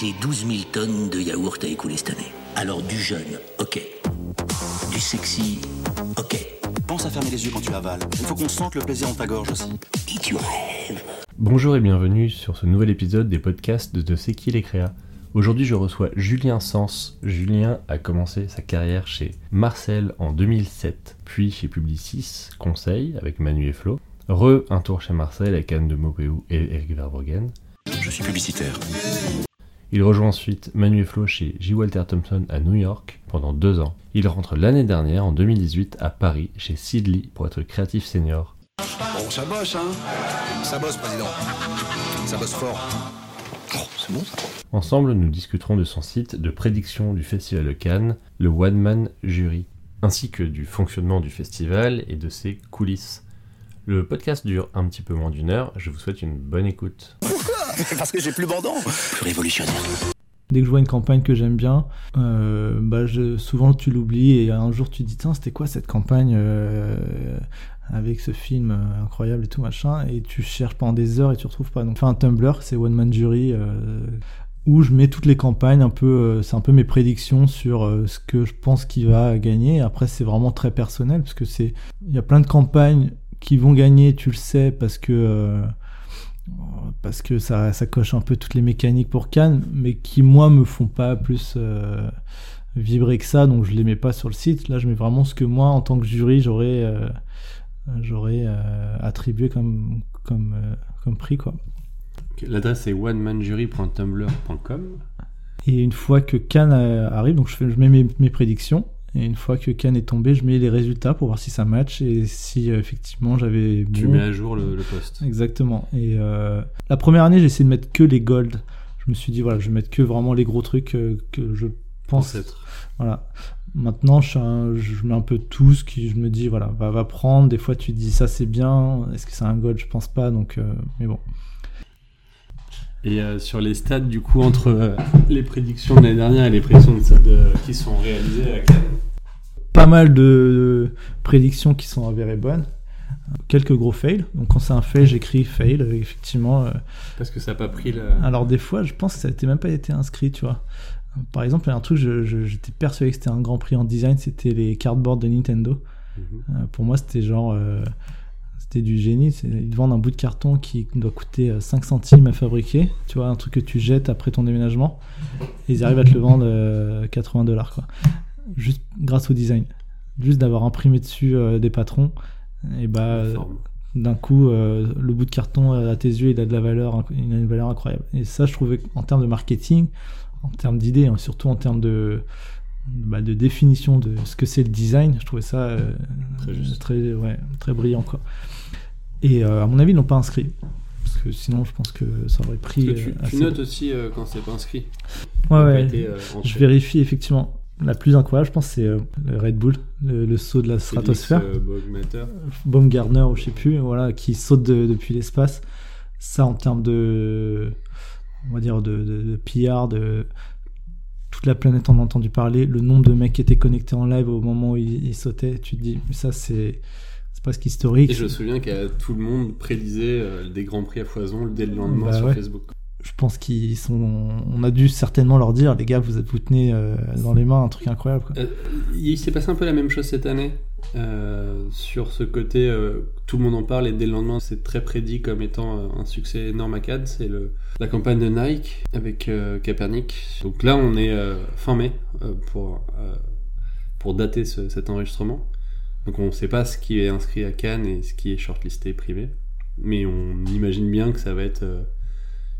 J'ai 12 000 tonnes de yaourt à écouler cette année. Alors du jeune, ok. Du sexy, ok. Pense à fermer les yeux quand tu avales. Il faut qu'on sente le plaisir dans ta gorge aussi. Et tu rêves. Bonjour et bienvenue sur ce nouvel épisode des podcasts de C'est qui les créa. Aujourd'hui, je reçois Julien Sens. Julien a commencé sa carrière chez Marcel en 2007, puis chez Publicis Conseil avec Manu et Flo. Re, un tour chez Marcel avec Anne de Maupéou et Eric Verbruggen. Je suis publicitaire. Il rejoint ensuite Manu et Flo chez J. Walter Thompson à New York pendant deux ans. Il rentre l'année dernière, en 2018, à Paris chez Sidley pour être créatif senior. Bon, ça bosse, hein Ça bosse, président. Ça bosse fort. Oh, c'est bon, ça. Ensemble, nous discuterons de son site de prédiction du Festival de Cannes, le One Man Jury, ainsi que du fonctionnement du festival et de ses coulisses. Le podcast dure un petit peu moins d'une heure, je vous souhaite une bonne écoute. Parce que j'ai plus bandant. Plus révolutionnaire. Dès que je vois une campagne que j'aime bien, euh, bah je, souvent tu l'oublies et un jour tu te dis tiens c'était quoi cette campagne euh, avec ce film euh, incroyable et tout machin et tu cherches pendant des heures et tu retrouves pas. Donc fais un Tumblr, c'est One Man Jury euh, où je mets toutes les campagnes un peu, euh, c'est un peu mes prédictions sur euh, ce que je pense qu'il va gagner. Après c'est vraiment très personnel parce que c'est, il y a plein de campagnes qui vont gagner, tu le sais parce que euh, parce que ça, ça coche un peu toutes les mécaniques pour Cannes, mais qui moi me font pas plus euh, vibrer que ça, donc je les mets pas sur le site. Là, je mets vraiment ce que moi, en tant que jury, j'aurais euh, j'aurais euh, attribué comme comme comme prix quoi. L'adresse est onemanjury.tumblr.com. Et une fois que Cannes arrive, donc je, fais, je mets mes, mes prédictions. Et une fois que Cannes est tombé, je mets les résultats pour voir si ça match et si euh, effectivement j'avais Tu bon. mets à jour le, le post. Exactement. Et euh, la première année, j'ai essayé de mettre que les gold. Je me suis dit, voilà, je vais mettre que vraiment les gros trucs euh, que je pense. être. Voilà. Maintenant, je, suis un- je mets un peu tout ce qui, je me dis, voilà, va, va prendre. Des fois, tu dis, ça c'est bien. Est-ce que c'est un gold? Je pense pas. Donc, mais bon. Et euh, sur les stats, du coup, entre euh, les prédictions de l'année dernière et les prédictions de, de- qui sont réalisées à Cannes. Pas mal de prédictions qui sont avérées bonnes. Quelques gros fails. Donc, quand c'est un fail, j'écris fail. euh, Effectivement. euh, Parce que ça n'a pas pris le. Alors des fois, je pense que ça n'était même pas été inscrit, tu vois. Par exemple, il y a un truc, j'étais persuadé que c'était un grand prix en design, c'était les cardboards de Nintendo. Mhm. Pour moi, c'était genre... euh, c'était du génie. Ils te vendent un bout de carton qui doit coûter euh, 5 centimes à fabriquer. Tu vois, un truc que tu jettes après ton déménagement. Et ils arrivent à te le vendre euh, 80 dollars, quoi. Juste grâce au design. Juste d'avoir imprimé dessus euh, des patrons. Et bah, euh, d'un coup, euh, le bout de carton euh, à tes yeux, il a de la valeur, il a une valeur incroyable. Et ça, je trouvais qu'en termes de marketing, en termes d'idées, hein, surtout en termes de, bah, de définition de ce que c'est le design, je trouvais ça euh, Très juste. très, ouais, très brillant. Quoi. Et euh, à mon avis, ils l'ont pas inscrit. Parce que sinon, je pense que ça aurait pris. Parce que tu, euh, tu notes aussi euh, quand c'est pas inscrit. Ouais, ouais. été. Je vérifie effectivement. La plus incroyable, je pense, c'est le Red Bull, le, le saut de la stratosphère. Baumgartner. Baumgartner ou je sais plus, voilà, qui saute de- depuis l'espace. Ça, en termes de, on va dire, de, de, de PR, de toute la planète en a entendu parler, le nombre de mecs qui étaient connectés en live au moment où il, il sautait, tu te dis, mais ça, c'est, presque historique. Et je me souviens qu'à tout le monde prédisait euh, des grands prix à foison dès le lendemain Bah sur ouais. Facebook. Je pense qu'ils sont, on a dû certainement leur dire, les gars, vous vous tenez euh, dans les mains un truc incroyable. Quoi. Euh, il s'est passé un peu la même chose cette année euh, sur ce côté euh, tout le monde en parle et dès le lendemain c'est très prédit comme étant euh, un succès énorme à Cannes. C'est la campagne de Nike avec Kaepernick. Donc là on est fin mai pour pour dater ce- cet enregistrement. Donc on ne sait pas ce qui est inscrit à Cannes et ce qui est shortlisté privé mais on imagine bien que ça va être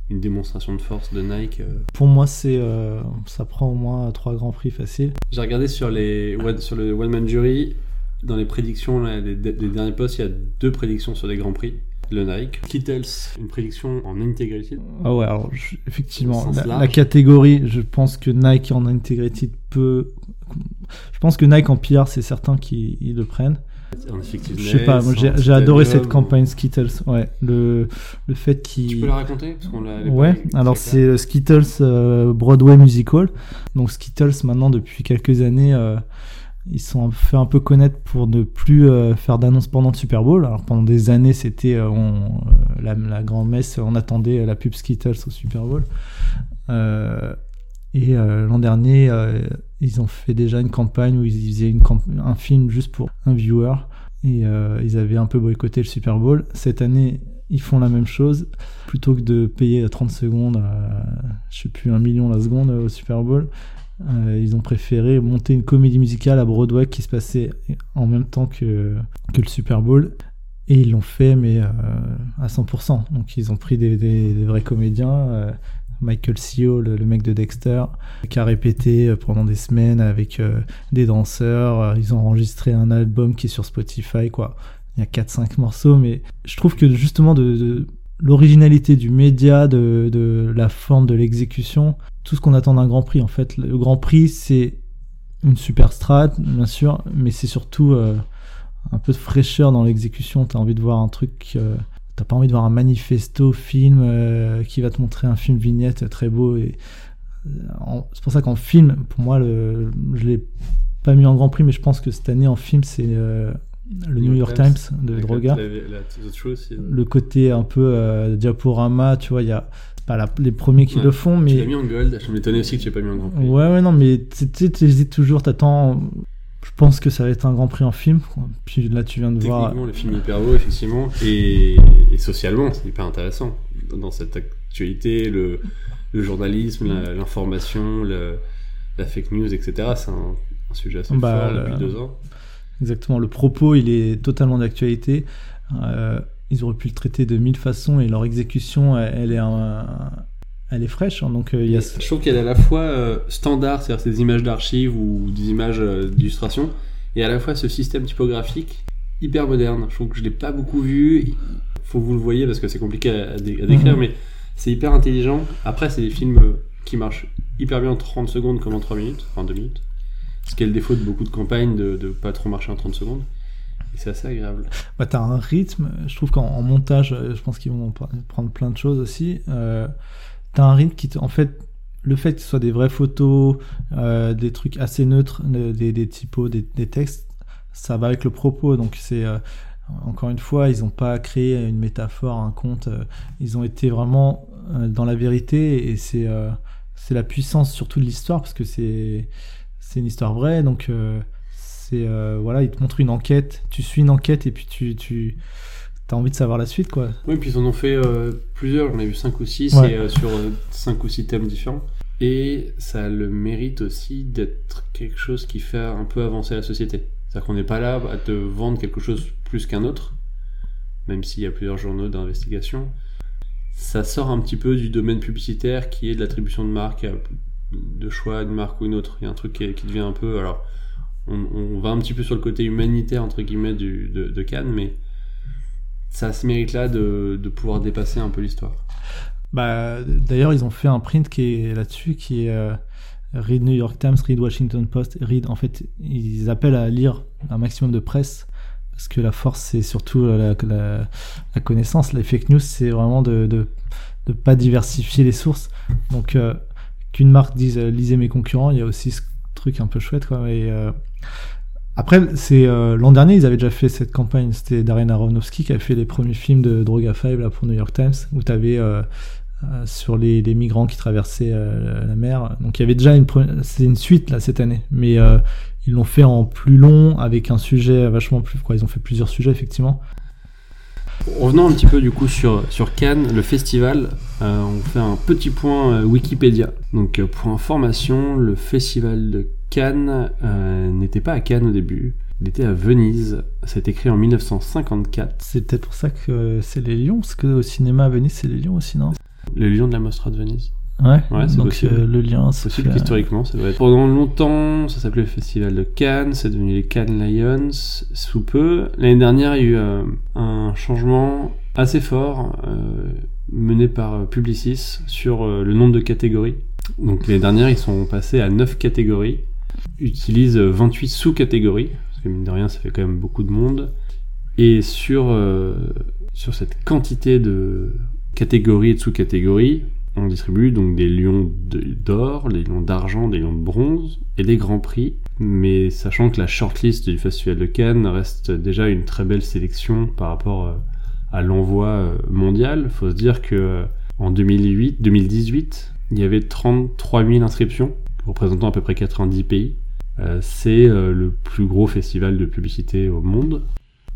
une démonstration de force de Nike Pour moi, c'est, euh, ça prend au moins trois grands prix faciles. J'ai regardé sur, les, sur le One Man Jury, dans les prédictions, les, les derniers posts, il y a deux prédictions sur des grands prix. Le Nike. Kittles, une prédiction en integrated. Ah ouais, alors je- effectivement, la, catégorie, je pense que Nike en integrated peut. Je pense que Nike en PR, c'est certain qu'ils ils le prennent. Je sais pas, moi j'ai adoré cette campagne Skittles. Ouais, le, le fait Tu qu'ils. peux la raconter? Parce qu'on l'a- Ouais, alors c'est le Skittles euh, Broadway Musical. Donc Skittles, maintenant, depuis quelques années, euh, ils sont fait un peu connaître pour ne plus euh, faire d'annonces pendant le Super Bowl. Alors pendant des années, c'était euh, euh, la, la grande messe, on attendait la pub Skittles au Super Bowl. Et l'an dernier, ils ont fait déjà une campagne où ils faisaient un film juste pour un viewer. Et ils avaient un peu boycotté le Super Bowl. Cette année, ils font la même chose. Plutôt que de payer 30 secondes, je sais plus, un million la seconde au Super Bowl, euh, ils ont préféré monter une comédie musicale à Broadway qui se passait en même temps que, le Super Bowl. Et ils l'ont fait, mais euh, à 100%. Donc ils ont pris des, vrais comédiens. Euh, Michael Seo, le, mec de Dexter, qui a répété pendant des semaines avec des danseurs. Ils ont enregistré un album qui est sur Spotify. Il y a 4-5 morceaux, mais je trouve que justement de l'originalité du média, de, de, la forme de l'exécution, tout ce qu'on attend d'un Grand Prix. En fait, le Grand Prix, c'est une super strat, bien sûr, mais c'est surtout euh, un peu de fraîcheur dans l'exécution. T'as envie de voir un truc, euh, t'as pas envie de voir un manifesto film euh, qui va te montrer un film vignette très beau. Et c'est pour ça qu'en film, pour moi, le, je l'ai pas mis en Grand Prix, mais je pense que cette année en film, c'est le New York Times, de Droga. le côté un peu euh, diaporama, tu vois, il y a pas les premiers qui le font, mais. Tu l'as mis en gold, je m'étonnais aussi que tu n'aies pas mis en grand prix. Ouais, ouais, non, mais tu hésites toujours, t'attends. Je pense que ça va être un grand prix en film. Puis là, tu viens de voir. Techniquement, le film est hyper beau, effectivement. Et, socialement, c'est hyper intéressant. Dans cette actualité, le, le journalisme, l'information, la fake news, etc. C'est un, sujet assez bah, fort depuis deux ans. Exactement, le propos, il est totalement d'actualité. Euh, ils auraient pu le traiter de mille façons et leur exécution, elle, est, elle est fraîche. Hein. donc, euh, il y a... Je trouve qu'elle est à la fois euh, standard, c'est-à-dire ces images d'archives ou des images d'illustration, et à la fois ce système typographique hyper moderne. Je trouve que je ne l'ai pas beaucoup vu. Il faut que vous le voyez parce que c'est compliqué à, décrire, mhm. mais c'est hyper intelligent. Après, c'est des films qui marchent hyper bien en 30 secondes comme en 3 minutes, enfin 2 minutes. Ce qui est le défaut de beaucoup de campagnes, de ne pas trop marcher en 30 secondes. Et c'est assez agréable. Bah, t'as un rythme, je trouve qu'en montage, euh, je pense qu'ils vont prendre plein de choses aussi. Euh, t'as un rythme qui, en fait, le fait que ce soit des vraies photos, euh, des trucs assez neutres, des, des typos, des, textes, ça va avec le propos. Donc c'est euh, encore une fois, ils n'ont pas créé une métaphore, un conte. ils ont été vraiment dans la vérité et c'est c'est la puissance surtout de l'histoire parce que c'est c'est une histoire vraie, donc euh, c'est euh, voilà, il te montre une enquête, tu suis une enquête et puis tu, tu as envie de savoir la suite, quoi. Oui, puis ils en ont fait euh, plusieurs, j'en ai vu 5 ou 6 sur 5 ou 6 thèmes différents. Et ça a le mérite aussi d'être quelque chose qui fait un peu avancer la société. C'est-à-dire qu'on n'est pas là à te vendre quelque chose plus qu'un autre, même s'il y a plusieurs journaux d'investigation. Ça sort un petit peu du domaine publicitaire qui est de l'attribution de marque de choix d'une marque ou une autre. Il y a un truc qui, devient un peu. Alors, on, va un petit peu sur le côté humanitaire, entre guillemets, de, Cannes, mais ça se mérite là de, pouvoir dépasser un peu l'histoire. Bah, D'ailleurs, ils ont fait un print qui est là-dessus, qui est. Euh, read New York Times, read Washington Post, read. En fait, ils appellent à lire un maximum de presse parce que la force, c'est surtout la, connaissance. Les fake news, c'est vraiment de, de, pas diversifier les sources. Donc, euh, qu'une marque dise euh, lisez mes concurrents, il y a aussi ce truc un peu chouette euh, après, c'est euh, l'an dernier, ils avaient déjà fait cette campagne. C'était Darren Aronofsky qui avait fait les premiers films de Droga 5 là, pour New York Times, où tu avais sur les, migrants qui traversaient la mer. Donc il y avait déjà une suite là cette année, mais ils l'ont fait en plus long avec un sujet vachement plus. Quoi, ils ont fait plusieurs sujets effectivement. Revenons un petit peu du coup sur Cannes, le festival. Euh, on fait un petit point euh, Wikipédia. Donc euh, pour information, le festival de Cannes n'était pas à Cannes au début. Il était à Venise. C'est écrit en 1954. C'est peut-être pour ça que c'est les Lions, parce qu'au cinéma à Venise, c'est les Lions aussi, non? Les Lions de la Mostra de Venise. Ouais, c'est possible. Euh, le lien, c'est possible historiquement, ça doit être. Pendant longtemps, ça s'appelait le Festival de Cannes, c'est devenu les Cannes Lions sous peu. L'année dernière, il y a eu euh, un changement assez fort euh, mené par Publicis sur le nombre de catégories. Donc les dernières, ils sont passés à 9 catégories, utilisent 28 sous-catégories, parce que mine de rien, ça fait quand même beaucoup de monde. Et sur, sur cette quantité de catégories et de sous-catégories, on distribue donc des lions d'or, des lions d'argent, des lions de bronze et des grands prix. Mais sachant que la shortlist du Festival de Cannes reste déjà une très belle sélection par rapport euh, à l'envoi euh, mondial, faut se dire que euh, en 2008, 2018, Il y avait 33 000 inscriptions, représentant à peu près 90 pays. Euh, c'est le plus gros festival de publicité au monde.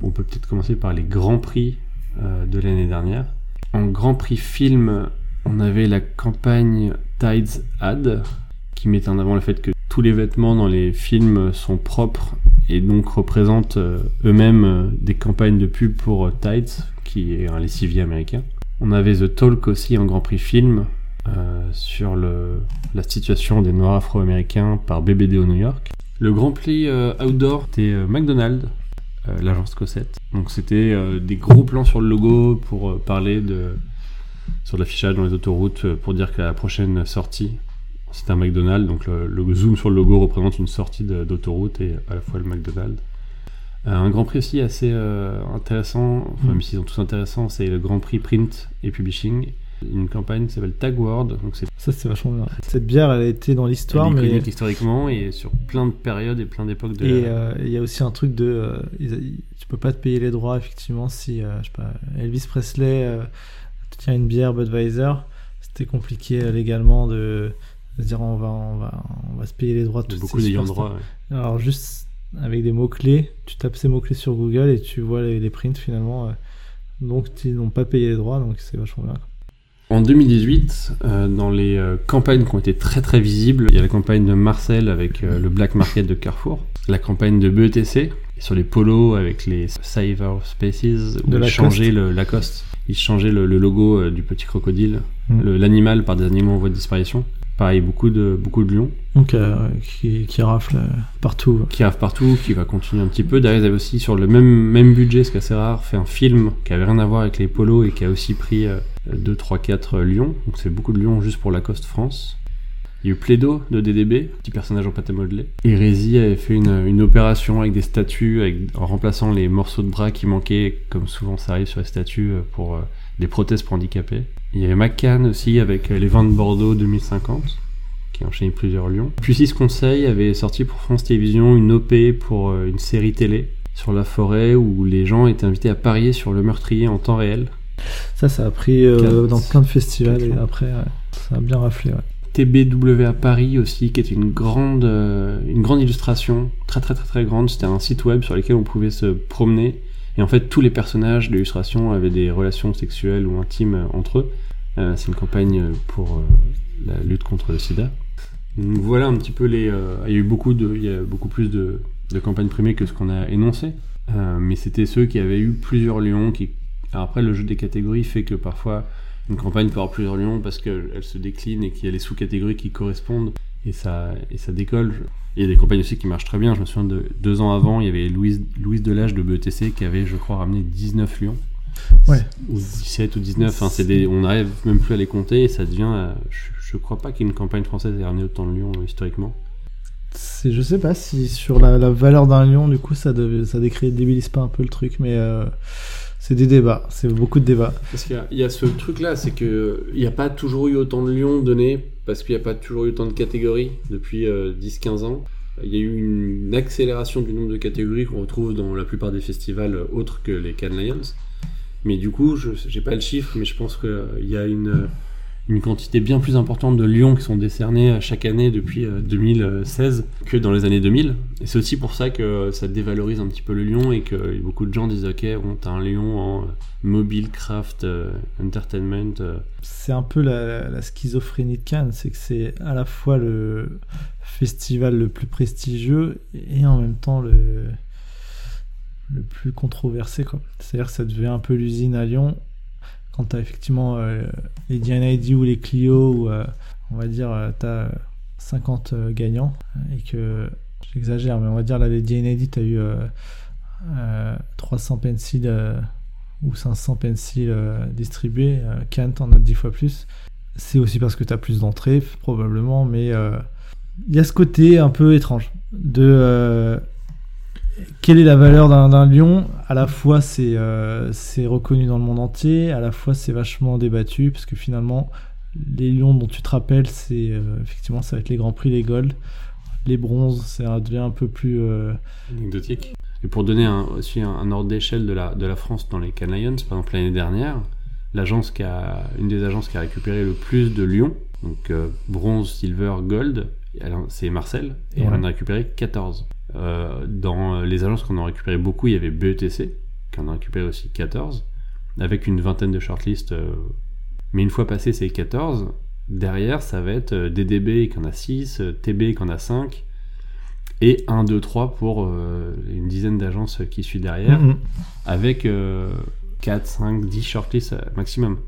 On peut peut-être commencer par les grands prix de l'année dernière. En grand prix film, on avait la campagne Tides Ad, qui mettait en avant le fait que tous les vêtements dans les films sont propres et donc représentent eux-mêmes des campagnes de pub pour Tides, qui est un lessivier américain. On avait The Talk aussi en grand prix film, euh, sur la situation des Noirs afro-américains par BBDO New York. Le Grand Prix euh, outdoor, c'était euh, McDonald's, l'agence Cossette. Donc c'était des gros plans sur le logo pour parler de sur l'affichage dans les autoroutes pour dire que la prochaine sortie c'est un McDonald's. Donc le, le, zoom sur le logo représente une sortie d'autoroute et à la fois le McDonald's. un Grand Prix aussi assez intéressant, enfin, mm. même s'ils sont tous intéressants, c'est le Grand Prix Print et Publishing une campagne qui s'appelle Tag World. Donc c'est ça, c'est vachement bien. Cette bière, elle a été dans l'histoire, mais historiquement et sur plein de périodes et plein d'époques de. Et euh, il y a aussi un truc de, euh, tu peux pas te payer les droits effectivement si, euh, je sais pas, Elvis Presley tient une bière Budweiser, c'était compliqué légalement de, se dire on va, on va, on va se payer les droits de beaucoup d'ayants droit. Alors juste avec des mots clés, tu tapes ces mots clés sur Google et tu vois les, les prints finalement. donc ils n'ont pas payé les droits, donc c'est vachement bien. En 2018, euh, dans les euh, campagnes qui ont été très très visibles, il y a la campagne de Marcel avec euh, le Black Market de Carrefour, la campagne de BETC sur les polos avec les Saver Spaces où ils changeaient le Lacoste, ils changeaient le, logo du petit crocodile, mm. l'animal par des animaux en voie de disparition. Pareil, beaucoup de, beaucoup de lions. Donc, qui, qui rafle partout. Qui rafle partout, qui va continuer un petit peu. Derrière, ils avaient aussi, sur le même, même budget, ce qui est assez rare, fait un film qui avait rien à voir avec les polos et qui a aussi pris 2, 3, 4 lions. Donc c'est beaucoup de lions juste pour Lacoste France. Il y a eu Plédo de DDB, petit personnage en pâte à modeler. Hérésie avait fait une, une opération avec des statues, avec, en remplaçant les morceaux de bras qui manquaient, comme souvent ça arrive sur les statues, euh, pour euh, des prothèses pour handicapés. Il y avait McCann aussi avec euh, les vins de Bordeaux 2050, qui a enchaîné plusieurs lions. Puis Six Conseil avait sorti pour France Télévisions une OP pour une série télé sur la forêt où les gens étaient invités à parier sur le meurtrier en temps réel. Ça, ça a pris euh, dans plein de festivals et après, ça a bien raflé. TBW à Paris aussi, qui est une grande, euh, une grande illustration, très très très très grande. C'était un site web sur lequel on pouvait se promener. Et en fait, tous les personnages de l'illustration avaient des relations sexuelles ou intimes entre eux. Euh, c'est une campagne pour la lutte contre le sida. Donc voilà un petit peu les. il y a eu beaucoup, de, il y a beaucoup plus de, de campagnes primées que ce qu'on a énoncé. mais c'était ceux qui avaient eu plusieurs lions, qui après, le jeu des catégories fait que parfois une campagne peut avoir plusieurs lions parce qu'elle se décline et qu'il y a les sous-catégories qui correspondent et ça, et ça décolle. Il y a des campagnes aussi qui marchent très bien. Je me souviens de deux ans avant, il y avait Louise, Louise Delage de BETC qui avait, je crois, ramené 19 lions. Ouais. Ou 17 ou 19. Enfin, c'est des, on n'arrive même plus à les compter et ça devient. Euh, je, ne crois pas qu'une campagne française ait ramené autant de lions euh, historiquement. Je sais pas si sur la, valeur d'un lion, du coup, ça, ça décrédibilise pas un peu le truc, mais. Euh, c'est des débats, c'est beaucoup de débats. Parce qu'il y, a ce truc-là, c'est qu'il n'y a pas toujours eu autant de lions donnés, parce qu'il n'y a pas toujours eu autant de catégories depuis 10-15 euh, ans. Il y a eu une accélération du nombre de catégories qu'on retrouve dans la plupart des festivals autres que les Cannes Lions. Mais du coup, je n'ai pas le chiffre, mais je pense qu'il y a une une quantité bien plus importante de lions qui sont décernés chaque année depuis 2016 euh, que dans les années 2000. Et c'est aussi pour ça que ça dévalorise un petit peu le lion et que beaucoup de gens disent ok, on a un lion en euh, mobile, craft, euh, entertainment. C'est un peu la, schizophrénie de Cannes, c'est que c'est à la fois le festival le plus prestigieux et en même temps le le plus controversé. C'est-à-dire que ça devient un peu l'usine à Lyon quand tu as effectivement euh, les DNID ou les Clio, ou euh, on va dire, tu as 50 gagnants, et que, j'exagère, mais on va dire, là, les DNID, tu as eu 300 pencils ou 500 pencils distribués, Kant en a 10 fois plus. C'est aussi parce que tu as plus d'entrées, probablement, mais il y a ce côté un peu étrange de quelle est la valeur d'un lion? À la fois, euh, c'est reconnu dans le monde entier, à la fois, c'est vachement débattu, parce que finalement, les lions dont tu te rappelles, c'est euh, effectivement, ça va être les grands prix, les golds. Les bronzes, ça devient un peu plus. Euh, Anecdotique. Et pour donner un, aussi un, ordre d'échelle de la, de la France dans les Lions, par exemple, l'année dernière, l'agence qui a, une des agences qui a récupéré le plus de lions Donc euh, bronze, silver, gold, c'est Marcel, et Ouais. elle en a récupéré 14. Euh, dans les agences qu'on a récupéré beaucoup, il y avait BETC, qui en a récupéré aussi 14, avec une vingtaine de shortlists. euh, mais une fois passé ces 14, derrière, ça va être euh, DDB qui en a 6, euh, TB qui en a 5, et 1, 2, 3 pour euh, une dizaine d'agences qui suivent derrière Mhm. avec euh, 4, 5, 10 shortlists euh, maximum.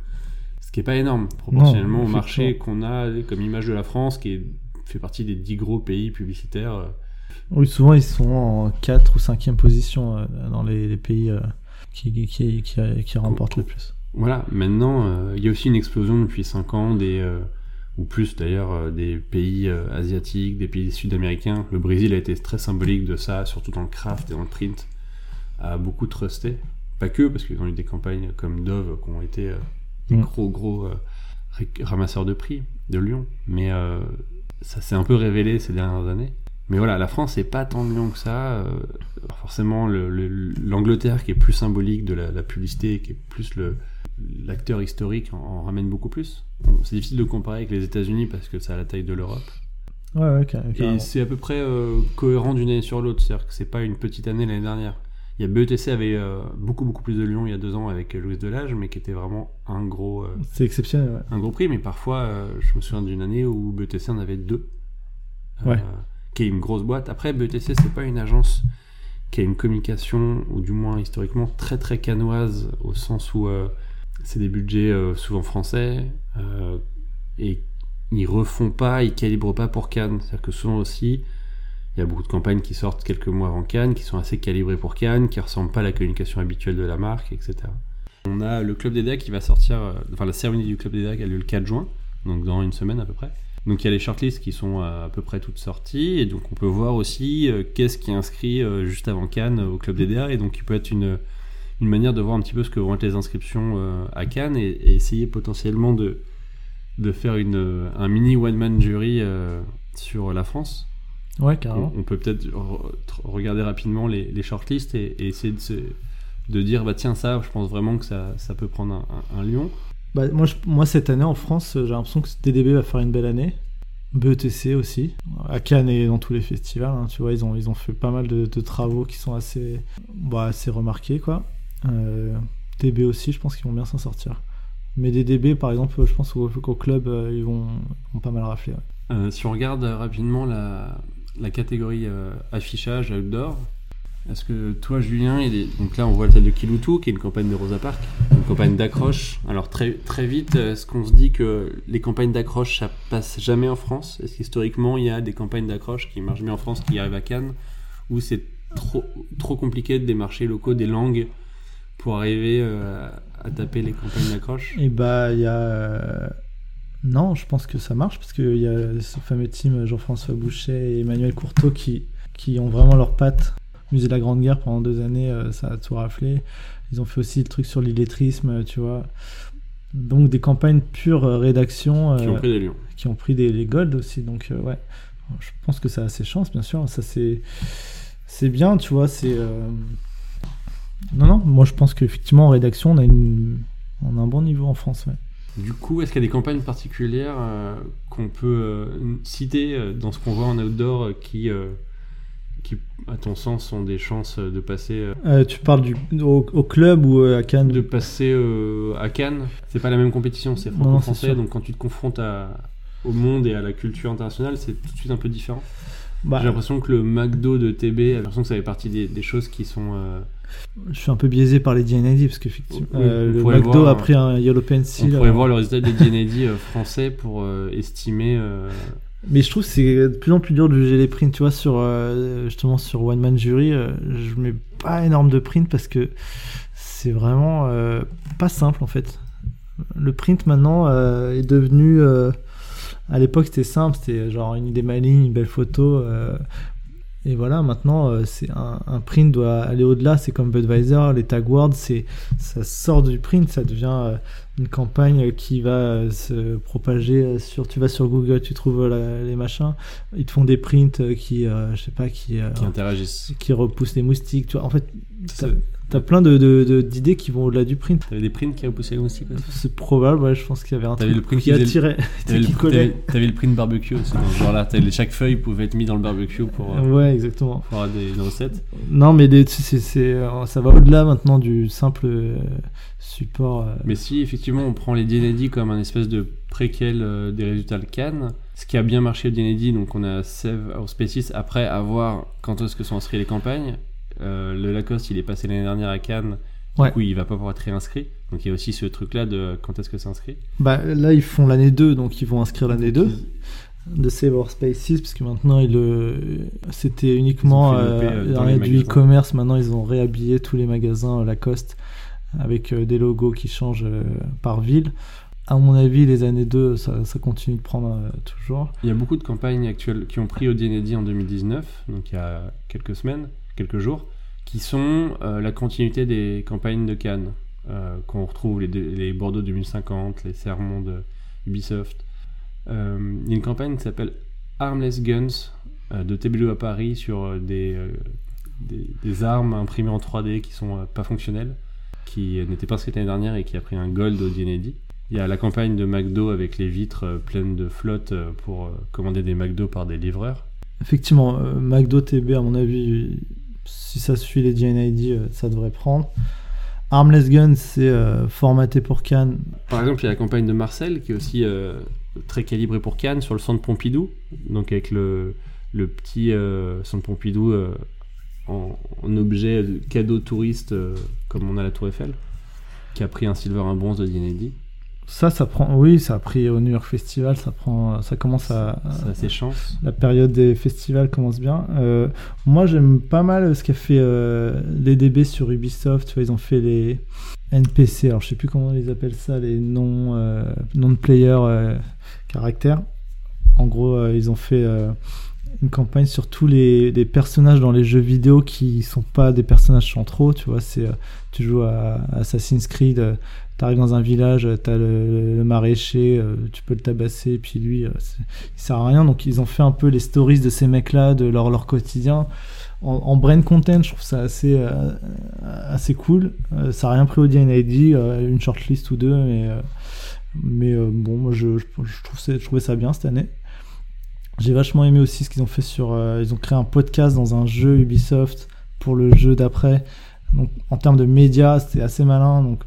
Ce qui est pas énorme, proportionnellement au marché qu'on a comme image de la France, qui est- fait partie des 10 gros pays publicitaires. Oui, souvent ils sont en 4 ou 5e position euh, dans les, les pays euh, qui, qui, qui, qui, qui remportent le plus. Voilà, maintenant, euh, il y a aussi une explosion depuis 5 ans, des, ou plus d'ailleurs, des pays asiatiques, des pays sud-américains. Le Brésil a été très symbolique de ça, surtout dans le craft et dans le print, a beaucoup trusté. Pas que, parce qu'ils ont eu des campagnes comme Dove qui ont été des Mm. gros, gros ramasseurs de prix de Lyon. Mais euh, ça s'est un peu révélé ces dernières années. Mais voilà, la France, c'est pas tant de Lyon que ça. euh, forcément, le- le- l'Angleterre, qui est plus symbolique de la, la publicité, qui est plus l'acteur historique, en, en ramène beaucoup plus. Bon, c'est difficile de comparer avec les États-Unis parce que ça a la taille de l'Europe. Ouais, carrément. Et c'est à peu près euh, cohérent d'une année sur l'autre, c'est-à-dire que c'est pas une petite année l'année dernière. Il y a BETC avait euh, beaucoup beaucoup plus de Lyon il y a deux ans avec Louis Delage, mais qui était vraiment un gros euh, C'est exceptionnel, ouais. un gros prix. Mais parfois, je me souviens d'une année où BETC en avait deux, Ouais. Qui est une grosse boîte. Après, BETC c'est pas une agence qui a une communication, ou du moins historiquement, très très canoise, au sens où euh, c'est des budgets euh, souvent français, euh, et ils refont pas, ils calibrent pas pour Cannes. C'est-à-dire que souvent aussi, il y a beaucoup de campagnes qui sortent quelques mois avant Cannes, qui sont assez calibrées pour Cannes, qui ressemblent pas à la communication habituelle de la marque, etc. On a le Club des DAC qui va sortir, enfin la cérémonie du Club des DAC a lieu le 4 juin, donc dans une semaine à peu près. Donc il y a les shortlists qui sont à peu près toutes sorties, et donc on peut voir aussi euh, qu'est-ce qui est inscrit euh, juste avant Cannes euh, au Club des DA, et donc il peut être une, une manière de voir un petit peu ce que vont être les inscriptions à Cannes, et, et essayer potentiellement de, de faire une, un mini one-man jury sur la France. Ouais, carrément. on peut peut-être re- tr- regarder rapidement les, les shortlists et, et essayer de, se- de dire, bah tiens ça, je pense vraiment que ça, ça peut prendre un, un, un lion. Bah, moi, je- moi, cette année en France, j'ai l'impression que DDB va faire une belle année. BETC aussi. À Cannes et dans tous les festivals, hein, tu vois, ils ont, ils ont fait pas mal de, travaux qui sont assez, bah, assez remarqués, quoi. Euh, DB aussi, je pense qu'ils vont bien s'en sortir. Mais des DB, par exemple, je pense qu'au club, euh, ils vont, vont pas mal rafler. Euh, si on regarde rapidement la, la catégorie affichage outdoor, est-ce que toi, Julien, donc là on voit celle de Kiloutou, qui est une campagne de Rosa Parks, une campagne d'accroche. Alors très, très vite, est-ce qu'on se dit que les campagnes d'accroche, ça passe jamais en France? Est-ce qu'historiquement, il y a des campagnes d'accroche qui marchent bien en France, qui arrivent à Cannes, ou c'est trop, trop compliqué de démarcher locaux des langues pour arriver euh, à taper les campagnes d'accroche? Et bah, il y a. euh, Non, je pense que ça marche parce qu'il y a ce fameux team Jean-François Boucher et Emmanuel Courteau qui, qui ont vraiment leurs pattes. Musée de la Grande Guerre pendant deux années, euh, ça a tout raflé. Ils ont fait aussi le truc sur l'illettrisme, euh, tu vois. Donc des campagnes pure euh, rédaction qui ont pris des lions qui ont pris des les gold aussi. Donc ouais, je pense que ça a ses chances, bien sûr. Ça c'est c'est bien, tu vois. C'est euh, non non, moi je pense qu'effectivement en rédaction on a une on a un bon niveau en France. Ouais. Du coup, est-ce qu'il y a des campagnes particulières euh, qu'on peut euh, citer dans ce qu'on voit en outdoor qui, qui, à ton sens, ont des chances euh, de passer, euh, Euh, tu parles du au, au club ou à Cannes de passer euh, à Cannes C'est pas la même compétition, c'est franco-français, donc quand tu te confrontes à, au monde et à la culture internationale, c'est tout de suite un peu différent. Bah, J'ai l'impression que le McDo de TB, j'ai l'impression que ça fait partie des, des choses qui sont. euh, je suis un peu biaisé par les DNAD parce qu'effectivement Oui, euh, on le pourrait McDo voir, a pris un Yellow on Pencil. pourrait euh, voir le résultat des euh, français pour estimer. Mais je trouve que c'est de plus en plus dur de juger les prints. Tu vois, sur, euh, justement sur One Man Jury, euh, je mets pas énorme de print parce que c'est vraiment euh, pas simple en fait. Le print maintenant euh, est devenu. à l'époque, c'était simple, c'était genre une idée maligne, une belle photo. et voilà, maintenant, c'est un, print doit aller au-delà. C'est comme Budweiser, les Tag Words, ça sort du print, ça devient une campagne qui va se propager sur. Tu vas sur Google, tu trouves la- les machins, ils te font des prints qui, euh, je sais pas, qui, euh, qui interagissent. qui repoussent les moustiques. Tu vois, en fait, t'as plein de, de- de- d'idées qui vont au-delà du print. T'avais des prints qui repoussaient aussi. C'est probable, ouais, je pense qu'il y avait un truc le print qui attirait, T'avais le, le print barbecue aussi ce genre-là. T'avais- Chaque feuille pouvait être mis dans le barbecue pour, euh, Ouais, exactement. pour avoir des, des recettes. Non, mais des- euh, ça va au-delà maintenant du simple euh, support. Mais si effectivement on prend les D&D comme un espèce de préquel des résultats de Cannes, ce qui a bien marché au D&D, donc on a Save Our Species, après avoir quand est-ce que sont inscrites les campagnes, euh, le Lacoste il est passé l'année dernière à Cannes, Ouais. du coup il va pas pouvoir être réinscrit, donc il y a aussi ce truc là de quand est-ce que c'est inscrit. Bah, là, ils font l'année 2, donc ils vont inscrire l'année 2 de Save Our Spaces, parce que maintenant, c'était uniquement euh, euh, du e-commerce. Maintenant, ils ont réhabillé tous les magasins Lacoste avec euh, des logos qui changent par ville. À mon avis, les années 2, ça, ça continue de prendre euh, toujours. Il y a beaucoup de campagnes actuelles qui ont pris au D&D en 2019, donc il y a quelques semaines, quelques jours, qui sont euh, la continuité des campagnes de Cannes, euh, qu'on retrouve les, Bordeaux 2050, les Sermons de Ubisoft. Euh, une campagne qui s'appelle Armless Guns euh, de TBLO à Paris sur des, des, armes imprimées en 3D qui sont pas fonctionnelles, qui n'étaient pas inscrites l'année dernière et qui a pris un gold au D&D. Il y a la campagne de McDo avec les vitres pleines de flotte pour commander des McDo par des livreurs. Effectivement, McDo TB, à mon avis, si ça suit les DNID, euh, ça devrait prendre. Armless Gun, c'est euh, formaté pour Cannes. Par exemple, il y a la campagne de Marcel qui est aussi euh, très calibrée pour Cannes sur le centre Pompidou, donc avec le, le petit centre Pompidou en, objet de cadeau touriste comme on a la Tour Eiffel, qui a pris un silver, un bronze de D&D. Ça, ça prend. Oui, ça a pris au New York Festival. Ça prend. Ça commence à. Ça a ses chances. La période des festivals commence bien. Euh, moi, j'aime pas mal ce qu'a fait euh, les DB sur Ubisoft. Tu vois, ils ont fait les NPC. Alors, je sais plus comment ils appellent ça, les non euh, non de player euh, caractères. En gros, euh, ils ont fait une campagne sur tous les, les personnages dans les jeux vidéo qui sont pas des personnages centraux. Tu vois, c'est tu joues à Assassin's Creed. Euh, T'arrives dans un village, t'as le, le maraîcher, euh, tu peux le tabasser, puis lui, euh, il sert à rien. Donc ils ont fait un peu les stories de ces mecs-là, de leur, leur quotidien. En, brain content, je trouve ça assez, euh, assez cool. Euh, ça n'a rien pris au euh, une shortlist ou deux, mais, euh, mais euh, bon, moi je, trouve je trouvais ça bien cette année. J'ai vachement aimé aussi ce qu'ils ont fait sur. euh, ils ont créé un podcast dans un jeu Ubisoft pour le jeu d'après. Donc en termes de médias, c'était assez malin. Donc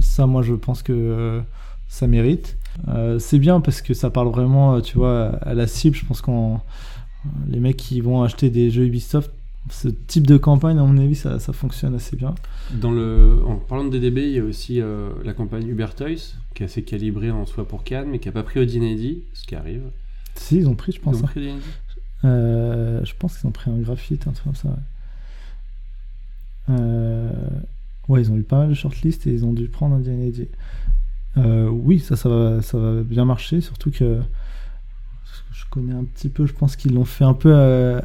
ça, moi, je pense que euh, ça mérite. Euh, c'est bien parce que ça parle vraiment, euh, tu vois, à la cible. Je pense qu'on les mecs qui vont acheter des jeux Ubisoft, ce type de campagne, à mon avis, ça, ça fonctionne assez bien. Dans le, en parlant de DDB, il y a aussi euh, la campagne Uber Toys, qui est assez calibrée en soi pour Cannes, mais qui n'a pas pris D&D, ce qui arrive. Si, ils ont pris, je Ils pense. ont hein. pris Euh, je pense qu'ils ont pris un graphite, un truc comme ça. Ouais. Euh, ouais, ils ont eu pas mal de shortlists et ils ont dû prendre un DNAD. Euh, oui, ça, ça va, ça va bien marcher, surtout que je connais un petit peu. Je pense qu'ils l'ont fait un peu, euh,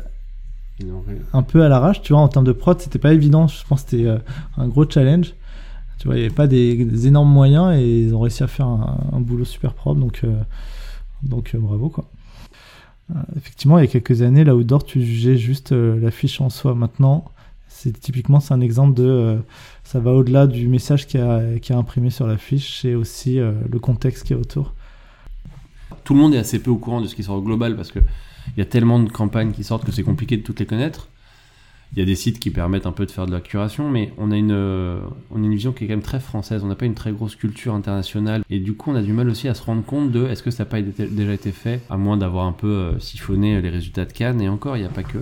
ont ré- un peu à l'arrache. Tu vois, en termes de prod, c'était pas évident. Je pense que c'était euh, un gros challenge. Tu vois, il n'y avait pas des, des énormes moyens et ils ont réussi à faire un, un boulot super propre. Donc, euh, donc euh, bravo quoi. Euh, effectivement, il y a quelques années, là Outdoor, tu jugeais juste euh, l'affiche en soi. Maintenant, c'est typiquement c'est un exemple de euh, ça va au-delà du message qui a, imprimé sur l'affiche, c'est aussi euh, le contexte qui est autour. Tout le monde est assez peu au courant de ce qui sort au global parce que il y a tellement de campagnes qui sortent que c'est compliqué de toutes les connaître. Il y a des sites qui permettent un peu de faire de la curation, mais on a une, euh, on a une vision qui est quand même très française. On n'a pas une très grosse culture internationale. Et du coup, on a du mal aussi à se rendre compte de est-ce que ça n'a pas déjà été fait, à moins d'avoir un peu siphonné les résultats de Cannes. Et encore, il n'y a pas que.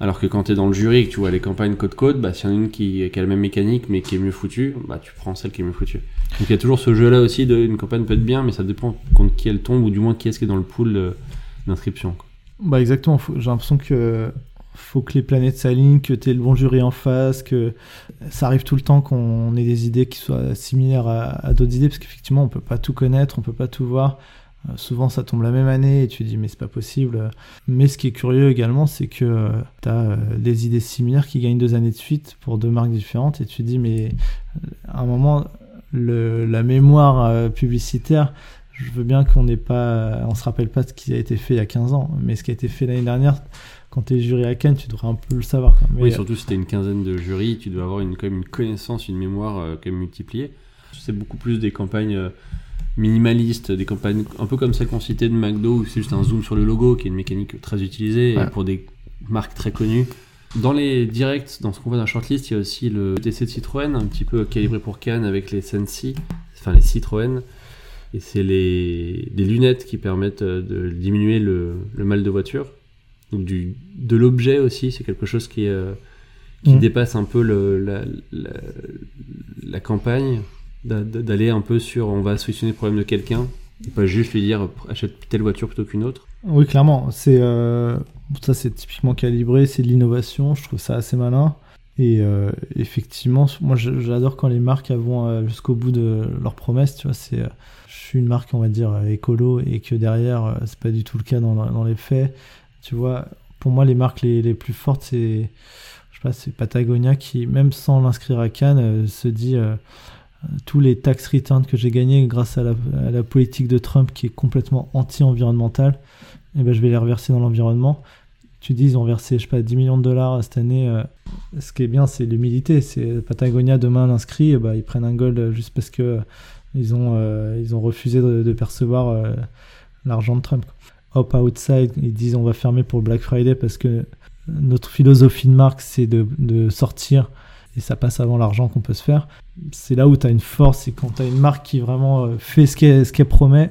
Alors que quand tu es dans le jury que tu vois les campagnes côte-côte, bah, s'il y en a une qui, a la même mécanique mais qui est mieux foutue, bah, tu prends celle qui est mieux foutue. Donc il y a toujours ce jeu-là aussi de une campagne peut être bien, mais ça dépend contre qui elle tombe ou du moins qui est-ce qui est dans le pool euh, d'inscription. Bah exactement, j'ai l'impression que faut que les planètes s'alignent, que tu aies le bon jury en face, que ça arrive tout le temps qu'on ait des idées qui soient similaires à, d'autres idées, parce qu'effectivement on peut pas tout connaître, on peut pas tout voir. Euh, souvent ça tombe la même année et tu dis mais c'est pas possible. Mais ce qui est curieux également, c'est que tu as des idées similaires qui gagnent deux années de suite pour deux marques différentes et tu dis mais euh, à un moment le, la mémoire euh, publicitaire je veux bien qu'on n'ait pas, on se rappelle pas ce qui a été fait il y a 15 ans, mais ce qui a été fait l'année dernière, quand t'es jury à Cannes, tu devrais un peu le savoir. quoi. Mais, Oui, surtout si t'as une quinzaine de jurys, tu dois avoir une, quand même une connaissance, une mémoire euh, quand même multipliée. C'est beaucoup plus des campagnes euh, minimalistes, des campagnes un peu comme celles qu'on citait de McDo, où c'est juste un zoom sur le logo, qui est une mécanique très utilisée, Ouais. et pour des marques très connues. Dans les directs, dans ce qu'on voit dans la shortlist, il y a aussi le TC de Citroën, un petit peu calibré pour Cannes avec les Sensi, enfin les Citroën. Et c'est les, des lunettes qui permettent euh, de diminuer le, le mal de voiture. Donc du, de l'objet aussi, c'est quelque chose qui, euh, qui Mm. dépasse un peu le, la, la, la campagne, d'aller un peu sur on va solutionner le problème de quelqu'un, pas juste lui dire achète telle voiture plutôt qu'une autre. Oui, clairement. C'est euh, ça, c'est typiquement calibré. C'est de l'innovation. Je trouve ça assez malin. Et euh, effectivement, moi, j'adore quand les marques vont euh, jusqu'au bout de leurs promesses. Tu vois, c'est, je suis une marque, on va dire, écolo, et que derrière, c'est pas du tout le cas dans, les faits. Tu vois, pour moi, les marques les, plus fortes, c'est, je sais pas, c'est Patagonia qui, même sans l'inscrire à Cannes, se dit. Tous les tax returns que j'ai gagnés grâce à la, politique de Trump qui est complètement anti-environnementale, eh ben, je vais les reverser dans l'environnement. Tu dis, ils ont versé, je sais pas, 10 millions de dollars cette année. euh, ce qui est bien, c'est l'humilité. C'est Patagonia, demain, l'inscrit, eh ben, ils prennent un gold juste parce que euh, ils ont, euh, ils ont refusé de, percevoir l'argent de Trump. Hop Outside, ils disent on va fermer pour Black Friday parce que notre philosophie de marque, c'est de, de sortir et ça passe avant l'argent qu'on peut se faire. C'est là où tu as une force, et quand tu as une marque qui vraiment euh, fait ce qu'elle promet,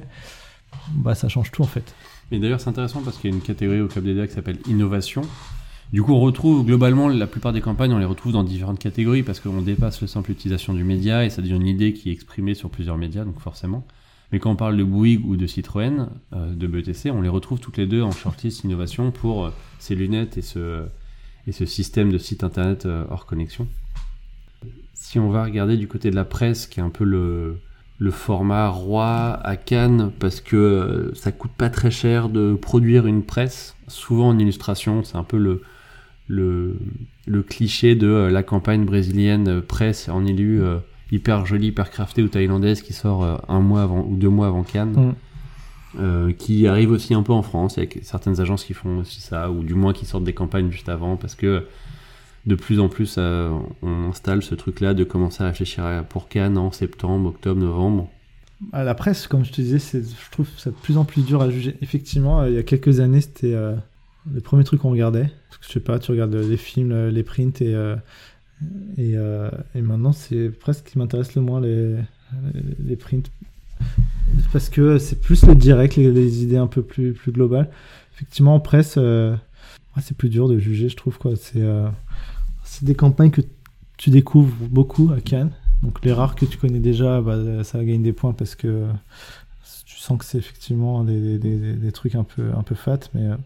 bah, ça change tout en fait. Et d'ailleurs, c'est intéressant parce qu'il y a une catégorie au Club des qui s'appelle innovation. Du coup, on retrouve globalement la plupart des campagnes, on les retrouve dans différentes catégories parce qu'on dépasse le simple utilisation du média et ça devient une idée qui est exprimée sur plusieurs médias, donc forcément. Mais quand on parle de Bouygues ou de Citroën, euh, de BTC, on les retrouve toutes les deux en shortlist innovation pour euh, ces lunettes et ce, système de site internet hors connexion. Si on va regarder du côté de la presse, qui est un peu le, le format roi à Cannes parce que euh, ça coûte pas très cher de produire une presse. Souvent en illustration, c'est un peu le, le, le cliché de euh, la campagne brésilienne euh, presse en élu euh, hyper jolie, hyper craftée ou thaïlandaise qui sort euh, un mois avant ou deux mois avant Cannes. Mm. Euh, qui arrive aussi un peu en France avec certaines agences qui font aussi ça ou du moins qui sortent des campagnes juste avant parce que de plus en plus euh, on installe ce truc là de commencer à réfléchir à- pour Cannes en septembre, octobre, novembre la presse, comme je te disais, c'est- je trouve ça de plus en plus dur à juger. Effectivement, euh, il y a quelques années, c'était euh, le premier truc qu'on regardait. Parce que je sais pas, tu regardes les films, euh, les prints et, euh, et, euh, maintenant, c'est presque ce qui m'intéresse le moins, les, les, prints. Parce que c'est plus le direct, les, idées un peu plus, plus globales. Effectivement, en presse, euh, c'est plus dur de juger, je trouve. quoi. C'est euh, c'est des campagnes que tu découvres beaucoup à Cannes. Donc les rares que tu connais déjà, bah, ça gagne des points parce que tu sens que c'est effectivement des, des, des- des trucs un peu, un peu fat, mais euh,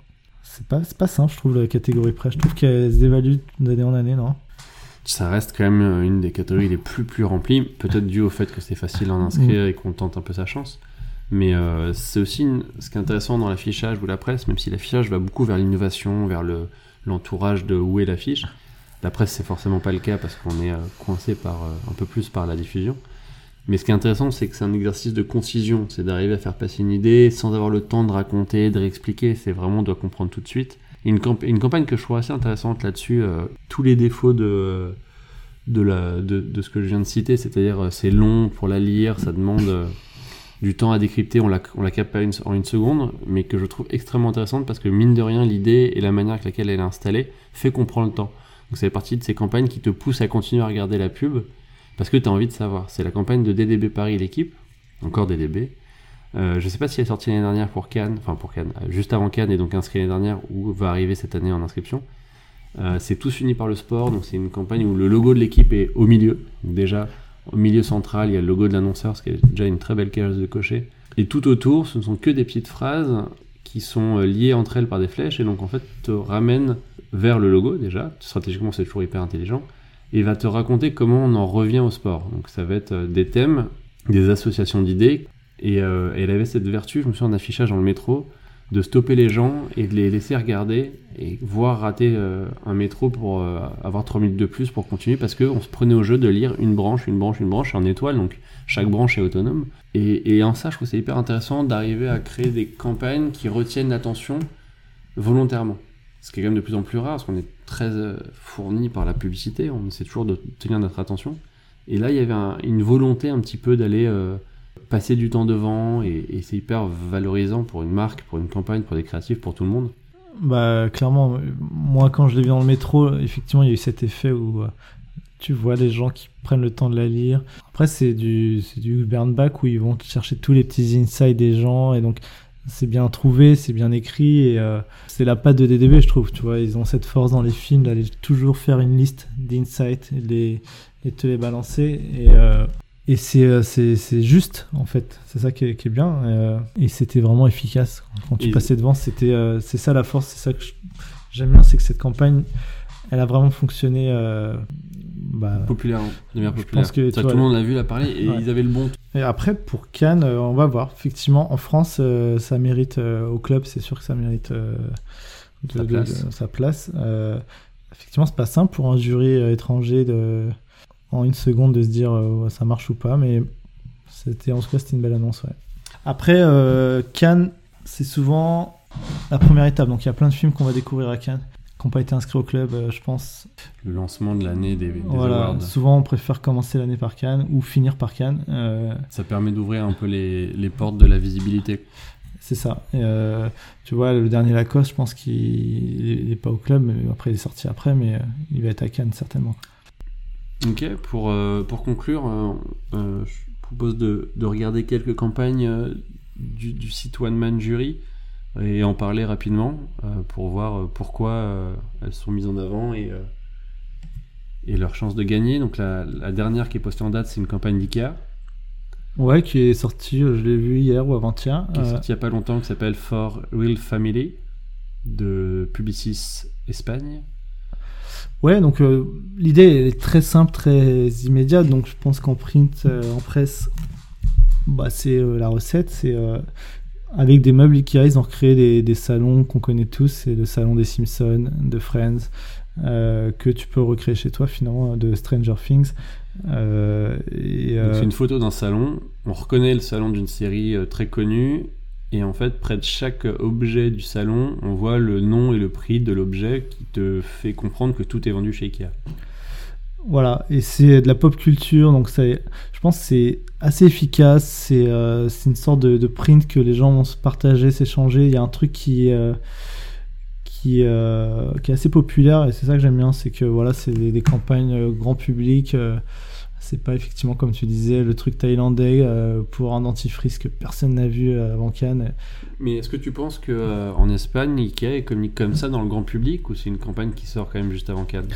c'est pas, simple, je trouve, la catégorie presse. Je trouve qu'elle se dévalue d'année en année, non? Ça reste quand même une des catégories les plus plus remplies, peut-être dû au fait que c'est facile à en inscrire et qu'on tente un peu sa chance. Mais euh, c'est aussi ce qui est intéressant dans l'affichage ou la presse, même si l'affichage va beaucoup vers l'innovation, vers le- l'entourage de où est l'affiche. La presse, c'est forcément pas le cas parce qu'on est euh, coincé par, euh, un peu plus par la diffusion. Mais ce qui est intéressant, c'est que c'est un exercice de concision, c'est d'arriver à faire passer une idée sans avoir le temps de raconter, de réexpliquer. C'est vraiment, on doit comprendre tout de suite. Une, camp- une campagne que je trouve assez intéressante là-dessus, tous les défauts de, ce que je viens de citer, c'est-à-dire c'est long pour la lire, ça demande du temps à décrypter, on la, capte pas en une seconde, mais que je trouve extrêmement intéressante parce que mine de rien, l'idée et la manière avec laquelle elle est installée fait qu'on prend le temps. Donc fait partie de ces campagnes qui te poussent à continuer à regarder la pub parce que tu as envie de savoir. C'est la campagne de DDB Paris, l'équipe, encore DDB. Euh, je sais pas si elle est sortie l'année dernière pour Cannes, enfin pour Cannes, euh, juste avant Cannes et donc inscrit l'année dernière ou va arriver cette année en inscription. Euh, c'est tous unis par le sport, donc c'est une campagne où le logo de l'équipe est au milieu. Déjà, au milieu central, il y a le logo de l'annonceur, ce qui est déjà une très belle case de cocher. Et tout autour, ce ne sont que des petites phrases qui sont euh, liées entre elles par des flèches et donc en fait te ramènent vers le logo déjà. Stratégiquement, c'est toujours hyper intelligent. Et va te raconter comment on en revient au sport. Donc ça va être euh, des thèmes, des associations d'idées. Et euh, elle avait cette vertu, je me souviens en affichage dans le métro, de stopper les gens et de les laisser regarder et voir rater euh, un métro pour euh, avoir 3 minutes de plus pour continuer parce qu'on se prenait au jeu de lire une branche, une branche, une branche en étoile, donc chaque branche est autonome. Et, en ça, je trouve c'est hyper intéressant d'arriver à créer des campagnes qui retiennent l'attention volontairement. ce qui est quand même de plus en plus rare, parce qu'on est très euh, fourni par la publicité, on essaie toujours de tenir notre attention. Et là, il y avait un- une volonté un petit peu d'aller passer du temps devant, et, c'est hyper valorisant pour une marque, pour une campagne, pour des créatifs, pour tout le monde. Bah, clairement, moi, quand je l'ai dans le métro, effectivement, il y a eu cet effet où euh, tu vois les gens qui prennent le temps de la lire. Après, c'est du, c'est du burn back où ils vont chercher tous les petits insights des gens et donc c'est bien trouvé, c'est bien écrit et euh, c'est la patte de DDB, je trouve. Tu vois, ils ont cette force dans les films d'aller toujours faire une liste d'insights et te les balancer et, euh, et c'est, euh, c'est, c'est juste en fait. C'est ça qui est, qui est bien euh, et c'était vraiment efficace. Quand tu Et- passais devant, c'était, euh, c'est ça la force, c'est ça que j'aime bien, c'est que cette campagne, elle a vraiment fonctionné. euh, bah, Populaire, hein, de manière Je populaire. pense que, Ça, vois, tout le monde l'a vu, l'a parlé, et Ouais. ils avaient le bon Et après, pour Cannes, on va voir. Effectivement, en France, ça mérite, au club, c'est sûr que ça mérite de- Sa de- place. de- sa place. Effectivement, c'est pas simple pour un jury étranger de, en une seconde de se dire euh, ça marche ou pas, mais c'était en tout cas c'était une belle annonce. Ouais. Après, euh, Cannes, c'est souvent la première étape. Donc il y a plein de films qu'on va découvrir à Cannes, qui n'ont pas été inscrits au club, euh, je pense. le lancement de l'année des, des Voilà. awards. Souvent, on préfère commencer l'année par Cannes ou finir par Cannes. Euh, Ça permet d'ouvrir un peu les, les portes de la visibilité. C'est ça. Euh, tu vois, le dernier Lacoste, je pense qu'il n'est pas au club, mais après il est sorti après, mais il va être à Cannes certainement. Ok, pour, euh, pour conclure, euh, euh, je propose de, de regarder quelques campagnes du, du site One Man Jury et en parler rapidement pour voir pourquoi elles sont mises en avant et, et leur chance de gagner. Donc la, la dernière qui est postée en date, c'est une campagne d'IKEA Ouais, qui est sorti, euh, je l'ai vu hier ou avant-hier. qui est sortie il n'y a pas longtemps qui s'appelle For Real Family de Publicis Espagne. Ouais, donc euh, l'idée est très simple, très immédiate. Donc je pense qu'en print, euh, en presse, bah, c'est euh, la recette. C'est avec des meubles Ikea, ils ont recréé des, des salons qu'on connaît tous. C'est le salon des Simpsons, de Friends, que tu peux recréer chez toi finalement, de Stranger Things. C'est une photo d'un salon. On reconnaît le salon d'une série très connue. Et en fait, près de chaque objet du salon, on voit le nom et le prix de l'objet qui te fait comprendre que tout est vendu chez Ikea. Voilà, et c'est de la pop culture, donc ça, je pense que c'est assez efficace, c'est euh, c'est une sorte de, print que les gens vont se partager, s'échanger, il y a un truc qui, euh, qui, euh, qui est assez populaire, et c'est ça que j'aime bien, c'est que voilà, c'est des, campagnes euh, grand public, c'est pas effectivement comme tu disais le truc thaïlandais euh, pour un dentifrice que personne n'a vu euh, avant Cannes. Mais est-ce que tu penses que euh, en Espagne, Ikea communique comme ça dans le grand public ou c'est une campagne qui sort quand même juste avant Cannes?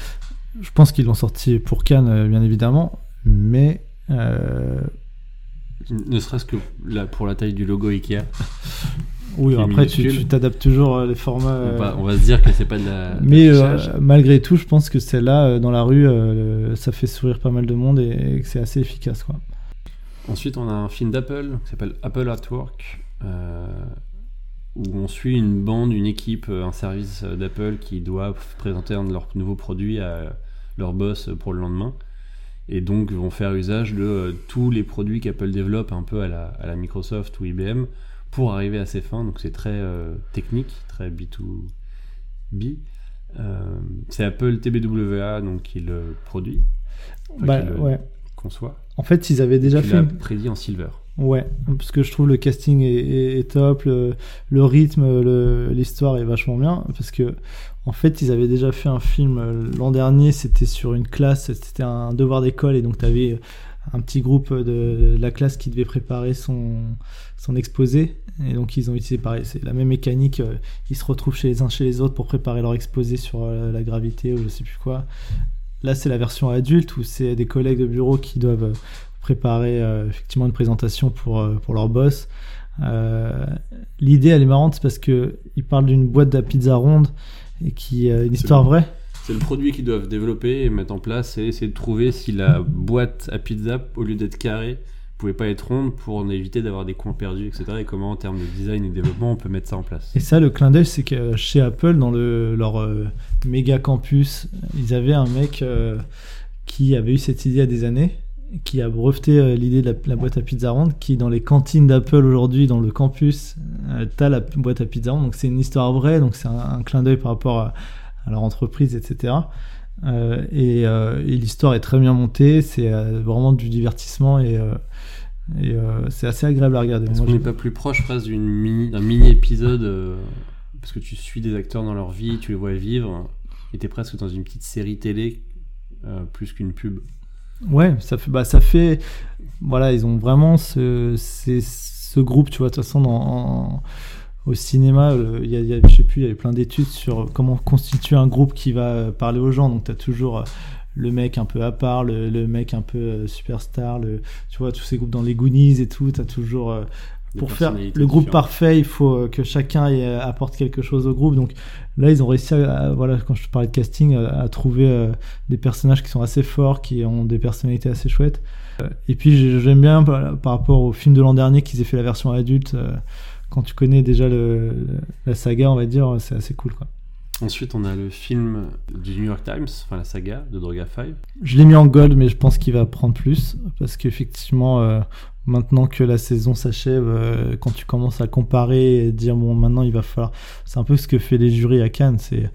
Je pense qu'ils l'ont sorti pour Cannes, bien évidemment, mais Ne serait-ce que là, pour la taille du logo Ikea. oui, après tu t'adaptes toujours euh, les formats. On, euh, va, on va se dire que c'est pas de la. Mais euh, malgré tout, je pense que celle-là, dans la rue, ça fait sourire pas mal de monde et, et que c'est assez efficace. Quoi. Ensuite, on a un film d'Apple qui s'appelle Apple at Work, où on suit une bande, une équipe, un service d'Apple qui doit présenter un de leurs nouveaux produits à leur boss pour le lendemain. Et donc, vont faire usage de euh, tous les produits qu'Apple développe un peu à la, à la Microsoft ou IBM pour arriver à ses fins. Donc, c'est très euh, technique, très B2B. Euh, c'est Apple TBWA donc, qui le produit, enfin, Bah, qui le ouais. conçoit, En fait, ils avaient déjà fait. prédit en silver. Ouais, parce que je trouve le casting est, est- est top, le, le rythme, l'histoire est vachement bien. Parce que, en fait, ils avaient déjà fait un film euh, l'an dernier, c'était sur une classe, c'était un devoir d'école, et donc tu avais un petit groupe de, de la classe qui devait préparer son, son exposé. Et donc, ils ont utilisé pareil, c'est la même mécanique, euh, ils se retrouvent chez les uns chez les autres pour préparer leur exposé sur euh, la gravité ou je sais plus quoi. Là, c'est la version adulte où c'est des collègues de bureau qui doivent euh, préparer euh, effectivement une présentation pour, pour leur boss. L'idée, elle est marrante, c'est parce que ils parlent d'une boîte de la pizza ronde et qui euh, une histoire bon. vraie. C'est le produit qu'ils doivent développer et mettre en place et essayer de trouver si la boîte à pizza, au lieu d'être carrée, pouvait pas être ronde pour éviter d'avoir des coins perdus, etc. Et comment, en termes de design et de développement, on peut mettre ça en place. Et ça, le clin d'œil, c'est que chez Apple, dans le, leur euh, méga campus, ils avaient un mec euh, qui avait eu cette idée il y a des années qui a breveté euh, l'idée de la, boîte à pizza ronde, qui dans les cantines d'Apple aujourd'hui, dans le campus, t'as la boîte à pizza ronde. Donc c'est une histoire vraie, donc c'est un, clin d'œil par rapport à, leur entreprise, etc. Et, et l'histoire est très bien montée, c'est vraiment du divertissement et, et euh, c'est assez agréable à regarder. Est-ce qu'on n'est pas plus proche presque d'une mini, d'un mini épisode euh, parce que tu suis des acteurs dans leur vie, tu les vois vivre, et t'es presque dans une petite série télé euh, plus qu'une pub. Ouais, ça fait, bah, ça fait, voilà, ils ont vraiment ce, ce groupe, tu vois, de toute façon, dans, en- au cinéma, il y a, il y a- je sais plus, il y avait plein d'études sur comment constituer un groupe qui va parler aux gens. Donc, tu as toujours le mec un peu à part, le, le mec un peu euh, superstar, le, tu vois, tous ces groupes dans les Goonies et tout, tu as toujours, euh, pour faire le groupe différentes. parfait, il faut euh, que chacun apporte quelque chose au groupe. Donc là, ils ont réussi à, voilà, quand je parlais de casting, à, trouver des personnages qui sont assez forts, qui ont des personnalités assez chouettes. Et puis j'ai- j'aime bien par, par rapport au film de l'an dernier qu'ils aient fait la version adulte. quand tu connais déjà le- la saga, on va dire, c'est assez cool. Quoi. Ensuite, on a le film du New York Times, enfin la saga de Droga 5. Je l'ai mis en gold, mais je pense qu'il va prendre plus parce qu'effectivement, euh, maintenant que la saison s'achève, euh, quand tu commences à comparer et dire bon, maintenant il va falloir. C'est un peu ce que fait les jurys à Cannes. C'est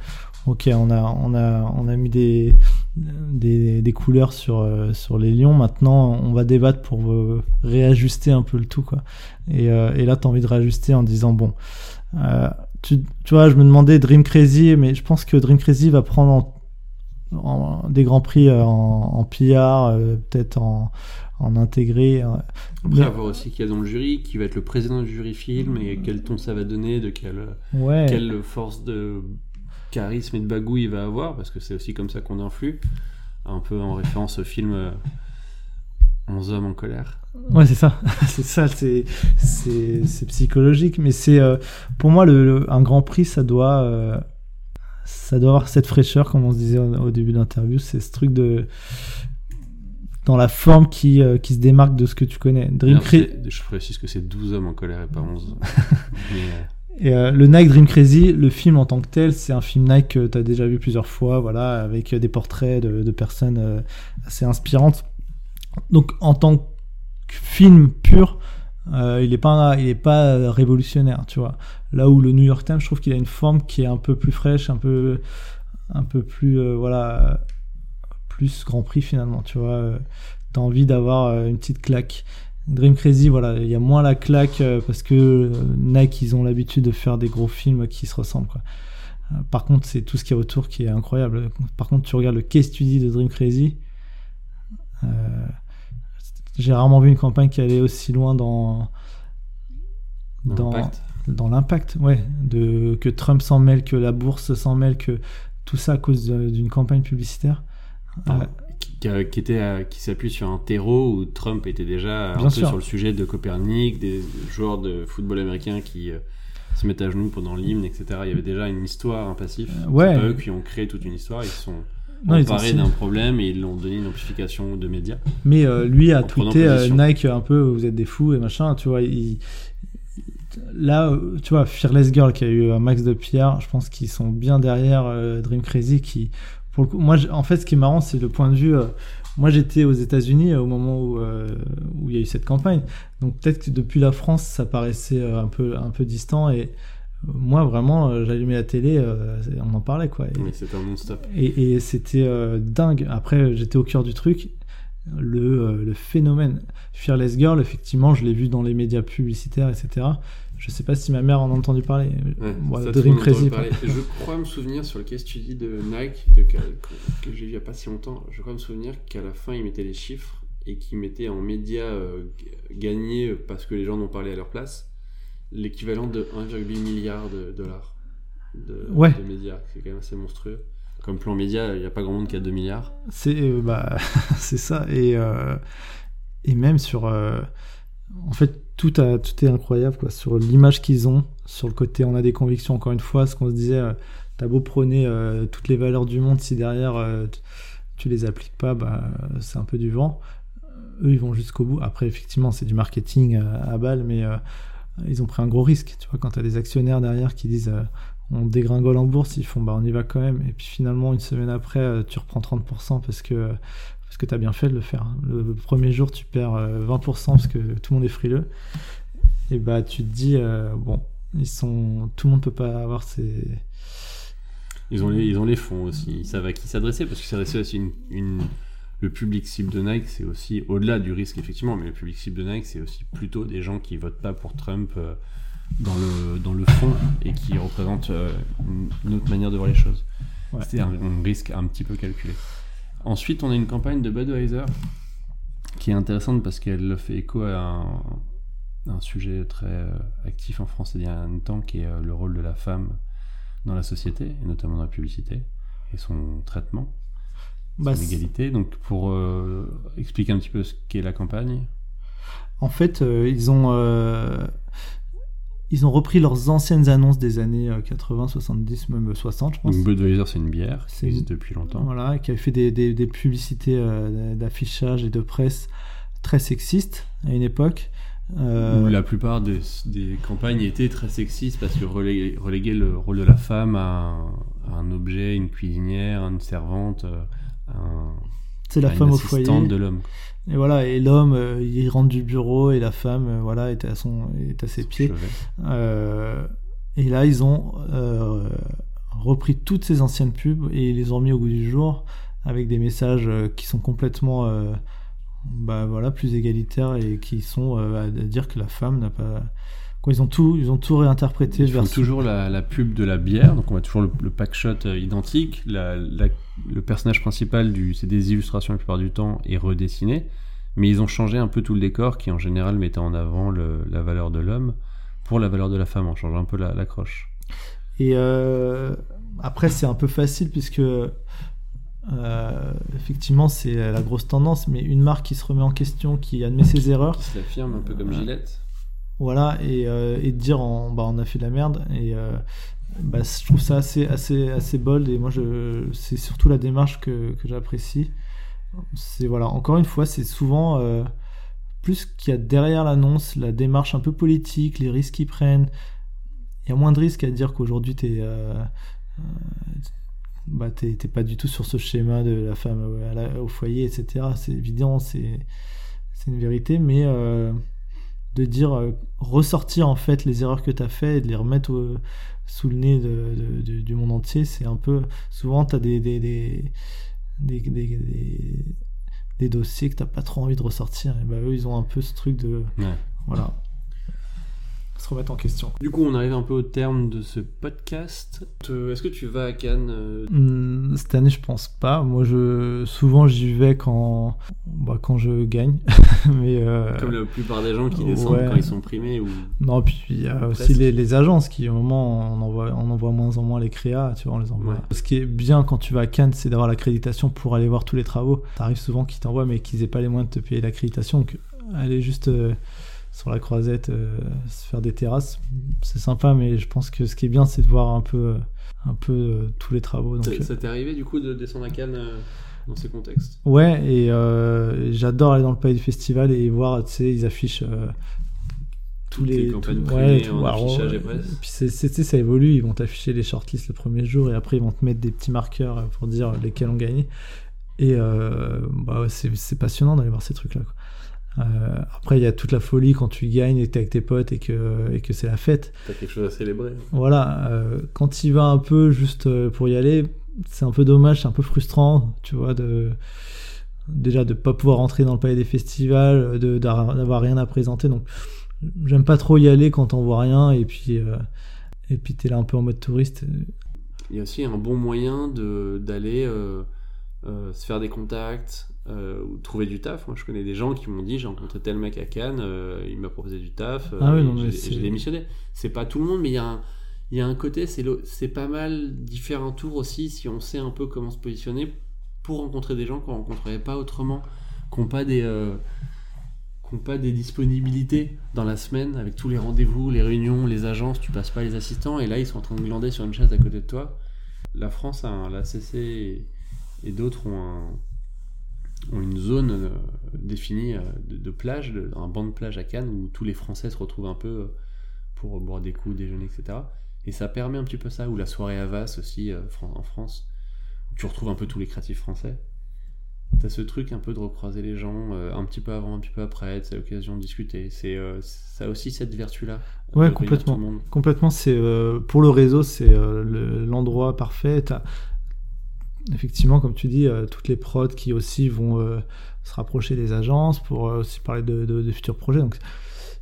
ok, on a on a on a mis des des, couleurs sur euh, sur les lions. Maintenant, on va débattre pour réajuster un peu le tout quoi. Et, et là, t'as envie de réajuster en disant bon. Tu, tu vois, je me demandais Dream Crazy, mais je pense que Dream Crazy va prendre en, en- des grands prix euh, en, en PR, euh, peut-être en, en intégré. euh. Après, à voir aussi qui y a dans le jury, qui va être le président du jury film et quel ton ça va donner, de quelle, ouais. quelle force de charisme et de bagouille il va avoir, parce que c'est aussi comme ça qu'on influe, un peu en référence au film 11 hommes en colère. Ouais, c'est ça. c'est ça, c'est, c'est, c'est psychologique. Mais c'est, euh, pour moi, le, le- un grand prix, ça doit, euh, ça doit avoir cette fraîcheur, comme on se disait au, au début de l'interview. C'est ce truc de, dans la forme qui, euh, qui se démarque de ce que tu connais. Dream c'est- Je précise que c'est 12 hommes en colère et pas 11. Mais, Et le Nike Dream Crazy, le film en tant que tel, c'est un film Nike que tu as déjà vu plusieurs fois, voilà, avec des portraits de, de personnes assez inspirantes. Donc en tant que film pur, euh, il est pas il est pas révolutionnaire, tu vois. Là où le New York Times, je trouve qu'il a une forme qui est un peu plus fraîche, un peu un peu plus euh, voilà plus Grand Prix finalement, tu vois. T'as envie d'avoir euh, une petite claque. Dream Crazy, voilà, il y a moins la claque parce que Nike, ils ont l'habitude de faire des gros films qui se ressemblent. Par contre, c'est tout ce qu'il y a autour qui est incroyable. Par contre, tu regardes le case study de Dream Crazy. J'ai rarement vu une campagne qui allait aussi loin dans dans l'impact. dans l'impact, ouais, de que Trump s'en mêle, que la bourse s'en mêle, que tout ça à cause d'une campagne publicitaire. Ah, Euh, qui, qui était à- qui s'appuie sur un terreau où Trump était déjà un peu sûr. sur le sujet de Copernic, des joueurs de football américain qui euh, se mettent à genoux pendant l'hymne, etc. Il y avait déjà une histoire, un passif. Euh, C'est ouais. pas eux qui ont créé toute une histoire, ils sont Non, ils ont emparés signé. d'un problème et ils l'ont donné une amplification de médias. Mais euh, lui a tweeté euh. Nike un peu, vous êtes des fous et machin, tu vois. il- Là, euh, tu vois, Fearless Girl qui a eu un max de PR, je pense qu'ils sont bien derrière euh, Dream Crazy qui, pour le coup, moi, en fait, ce qui est marrant, c'est le point de vue. euh, moi, j'étais aux États-Unis euh, au moment où euh, où il y a eu cette campagne, donc peut-être que depuis la France, ça paraissait euh, un peu un peu distant et euh, moi, vraiment, euh, j'allumais la télé, euh, on en parlait quoi. Et- Oui, c'était un non-stop. et, et c'était euh, dingue. Après, j'étais au cœur du truc. Le, euh, le phénomène Fearless Girl, effectivement, je l'ai vu dans les médias publicitaires, etc. Je sais pas si ma mère en a entendu parler. Ouais, Ouais, ça, Dream Crazy. parler. Je crois me souvenir sur le case study de Nike de, que, que j'ai vu il y a pas si longtemps, je crois me souvenir qu'à la fin ils mettaient les chiffres et qu'ils mettaient en médias gagnés parce que les gens en ont parlé à leur place l'équivalent de 1,8 milliard de dollars de, Ouais. de médias. C'est quand même assez monstrueux. Comme plan média, il n'y a pas grand monde qui a 2 milliards. C'est euh, bah, ça. Et, euh, et même sur. euh, en fait, tout, a, tout est incroyable quoi, sur l'image qu'ils ont, sur le côté on a des convictions, encore une fois, ce qu'on se disait, euh, t'as beau prôner toutes les valeurs du monde, si derrière tu, les appliques pas, bah, c'est un peu du vent. Eux, ils vont jusqu'au bout. Après, effectivement, c'est du marketing à, à balle, mais ils ont pris un gros risque. Tu vois, quand t'as des actionnaires derrière qui disent euh, on dégringole en bourse, ils font bah on y va quand même. Et puis finalement, une semaine après, euh, tu reprends 30% parce que parce que tu as bien fait de le faire. Le, le premier jour, tu perds euh, 20% parce que tout le monde est frileux. Et bah, tu te dis, euh, bon, ils sont, tout le monde peut pas avoir ces. Ils ont les, ils ont les fonds aussi, ils savent à qui s'adresser, parce que s'adresser aussi une- le public cible de Nike, c'est aussi au-delà du risque effectivement, mais le public cible de Nike, c'est aussi plutôt des gens qui votent pas pour Trump euh, dans le dans le fond et qui représentent euh, une, autre manière de voir les choses. Ouais. C'est un, un risque un petit peu calculé. Ensuite, on a une campagne de Budweiser qui est intéressante parce qu'elle fait écho à un, un sujet très euh, actif en France il y a un temps, qui est le rôle de la femme dans la société, et notamment dans la publicité, et son traitement, Bah, égalité. Donc, pour euh, expliquer un petit peu ce qu'est la campagne, En fait, euh, ils ont euh, ils ont repris leurs anciennes annonces des années euh, 80, 70, même 60, je pense. donc Budweiser, c'est une bière qui existe depuis longtemps. Voilà, qui avait fait des, des- des publicités d'affichage et de presse très sexistes à une époque. Euh, Où la plupart des, des campagnes étaient très sexistes parce que reléguer, reléguer le rôle de la femme à un, à un objet, une cuisinière, une servante, un, c'est la à une femme au foyer. de l'homme. Et voilà, et l'homme, euh, il rentre du bureau et la femme, euh, voilà, est à son, est à ses pieds. Euh, et là, ils ont repris toutes ces anciennes pubs et ils les ont mis au goût du jour avec des messages qui sont complètement, bah voilà, plus égalitaires et qui sont à dire que la femme n'a pas. Quoi, ils ont tout, ils ont tout réinterprété Ils font toujours la, la pub de la bière, donc on a toujours le, le pack shot euh, identique. La- la- le personnage principal, du, c'est des illustrations la plupart du temps, est redessiné. Mais ils ont changé un peu tout le décor qui en général mettait en avant le- la valeur de l'homme pour la valeur de la femme, en changeant un peu la- l'accroche. Et euh, après, c'est un peu facile puisque euh, effectivement, c'est la grosse tendance, mais une marque qui se remet en question, qui admet ses erreurs, Qui se l'affirme un peu comme. Gillette. Voilà, et, euh, et dire en, bah, on a fait de la merde. Et euh, bah, je trouve ça assez, assez, assez bold. Et moi, je, c'est surtout la démarche que, j'apprécie. C'est voilà, encore une fois, c'est souvent euh, plus qu'il y a derrière l'annonce, la démarche un peu politique, les risques qu'ils prennent. Il y a moins de risques à dire qu'aujourd'hui, t'es euh, bah, t'es pas du tout sur ce schéma de la femme au, foyer, etc. C'est évident, c'est une vérité, mais de dire euh, ressortir en fait les erreurs que tu as fait et de les remettre au- sous le nez de- de- de- du monde entier, c'est un peu souvent tu as des des, des, des, dossiers que t'as pas trop envie de ressortir. Et bah eux ils ont un peu ce truc de Ouais. voilà se remettre en question. Du coup, on arrive un peu au terme de ce podcast. Te- Est-ce que tu vas à Cannes euh, Hmm, Cette année, je pense pas. Moi, je souvent j'y vais quand bah, quand je gagne, mais euh, comme la plupart des gens qui descendent ouais. quand ils sont primés ou Non, puis il y a aussi les, les agences qui, au moment, on envoie, on envoie moins en moins les créas, tu vois, on les envoie. Ouais. Ce qui est bien quand tu vas à Cannes, c'est d'avoir l'accréditation pour aller voir tous les travaux. T'arrives souvent qu'ils t'envoient, mais qu'ils aient pas les moyens de te payer l'accréditation. Donc, aller juste euh, sur la croisette, euh, se faire des terrasses, c'est sympa, mais je pense que ce qui est bien, c'est de voir un peu, euh, un peu euh, tous les travaux. Donc, Ça- ça t'est arrivé du coup de descendre à Cannes euh, dans ces contextes Ouais, et j'adore aller dans le palais du festival et voir, tu sais, ils affichent tous les. les campagnes tout- primées tout- en alors, affichage et presse. Puis sais, ça évolue, ils vont t'afficher les shortlists le premier jour et après ils vont te mettre des petits marqueurs pour dire lesquels ont gagné. Et bah ouais, c'est, c'est passionnant d'aller voir ces trucs-là. Euh, après, il y a toute la folie quand tu gagnes et que t'es avec tes potes et que, et que c'est la fête. T'as quelque chose à célébrer Voilà, euh, quand il va un peu juste euh, pour y aller, c'est un peu dommage, c'est un peu frustrant, tu vois, de déjà de pas pouvoir entrer dans le palais des festivals, de d'avoir rien à présenter. Donc, j'aime pas trop y aller quand on voit rien et puis euh, et puis t'es là un peu en mode touriste. Il y a aussi un bon moyen de d'aller euh, se faire des contacts euh, ou trouver du taf. Moi, je connais des gens qui m'ont dit j'ai rencontré tel mec à Cannes, euh, il m'a proposé du taf, euh, Ah oui, mais j'ai- démissionné. C'est pas tout le monde, mais il y a un, il y a un côté, c'est pas mal d'y faire un tour aussi si on sait un peu comment se positionner pour rencontrer des gens qu'on rencontrerait pas autrement, qui n'ont pas des euh, pas des disponibilités dans la semaine avec tous les rendez-vous, les réunions, les agences, tu passes pas les assistants et là ils sont en train de glander sur une chaise à côté de toi. La France a un, la CC et, et d'autres ont, un- ont une zone euh, définie euh, de, de plage, de- un banc de plage à Cannes où tous les Français se retrouvent un peu euh, pour boire des coups, déjeuner, etc. Et ça permet un petit peu ça, ou la soirée Havas aussi en France, où tu retrouves un peu tous les créatifs français. T'as ce truc un peu de recroiser les gens euh, un petit peu avant, un petit peu après, c'est l'occasion de discuter. C'est euh, ça a aussi cette vertu-là. Ouais, complètement. Complètement, c'est euh, pour le réseau, c'est le- l'endroit parfait. T'as- effectivement, comme tu dis, euh, toutes les prods qui aussi vont euh, se rapprocher des agences pour euh, aussi parler de, futurs projets. Donc,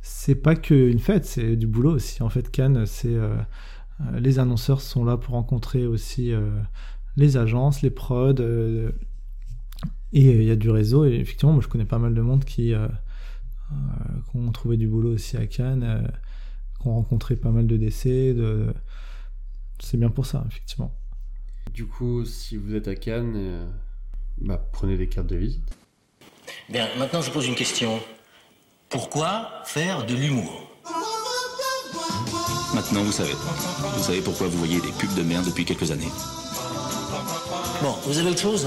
c'est pas qu'une fête, c'est du boulot aussi. En fait, Cannes, c'est euh, les annonceurs sont là pour rencontrer aussi les agences, les prods. et il y a du réseau. Et effectivement, moi, je connais pas mal de monde qui, ont trouvé du boulot aussi à Cannes. qui ont rencontré pas mal de décès. C'est bien pour ça, effectivement. Du coup, si vous êtes à Cannes, euh, bah, prenez des cartes de visite. Bien, maintenant je pose une question. Pourquoi faire de l'humour Maintenant, vous savez. Vous savez pourquoi vous voyez des pubs de merde depuis quelques années. Bon, vous avez autre chose?